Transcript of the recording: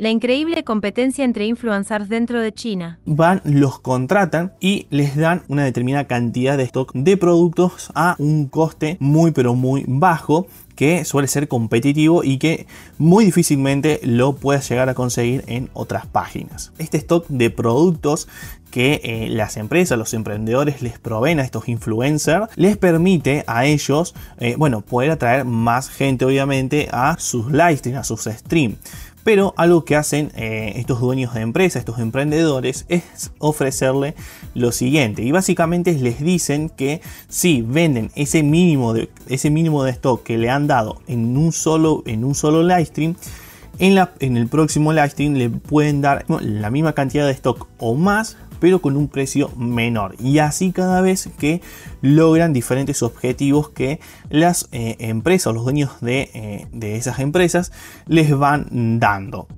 La increíble competencia entre influencers dentro de China. Van, los contratan y les dan una determinada cantidad de stock de productos a un coste muy pero muy bajo que suele ser competitivo y que muy difícilmente lo puedes llegar a conseguir en otras páginas. Este stock de productos que eh, las empresas, los emprendedores les proveen a estos influencers, les permite a ellos, eh, bueno, poder atraer más gente obviamente a sus live streams, a sus streams. Pero algo que hacen eh, estos dueños de empresa, estos emprendedores, es ofrecerle lo siguiente. Y básicamente les dicen que si venden ese mínimo de, ese mínimo de stock que le han dado en un solo, en un solo live stream, en, la, en el próximo live stream le pueden dar la misma cantidad de stock o más pero con un precio menor. Y así cada vez que logran diferentes objetivos que las eh, empresas los dueños de, eh, de esas empresas les van dando.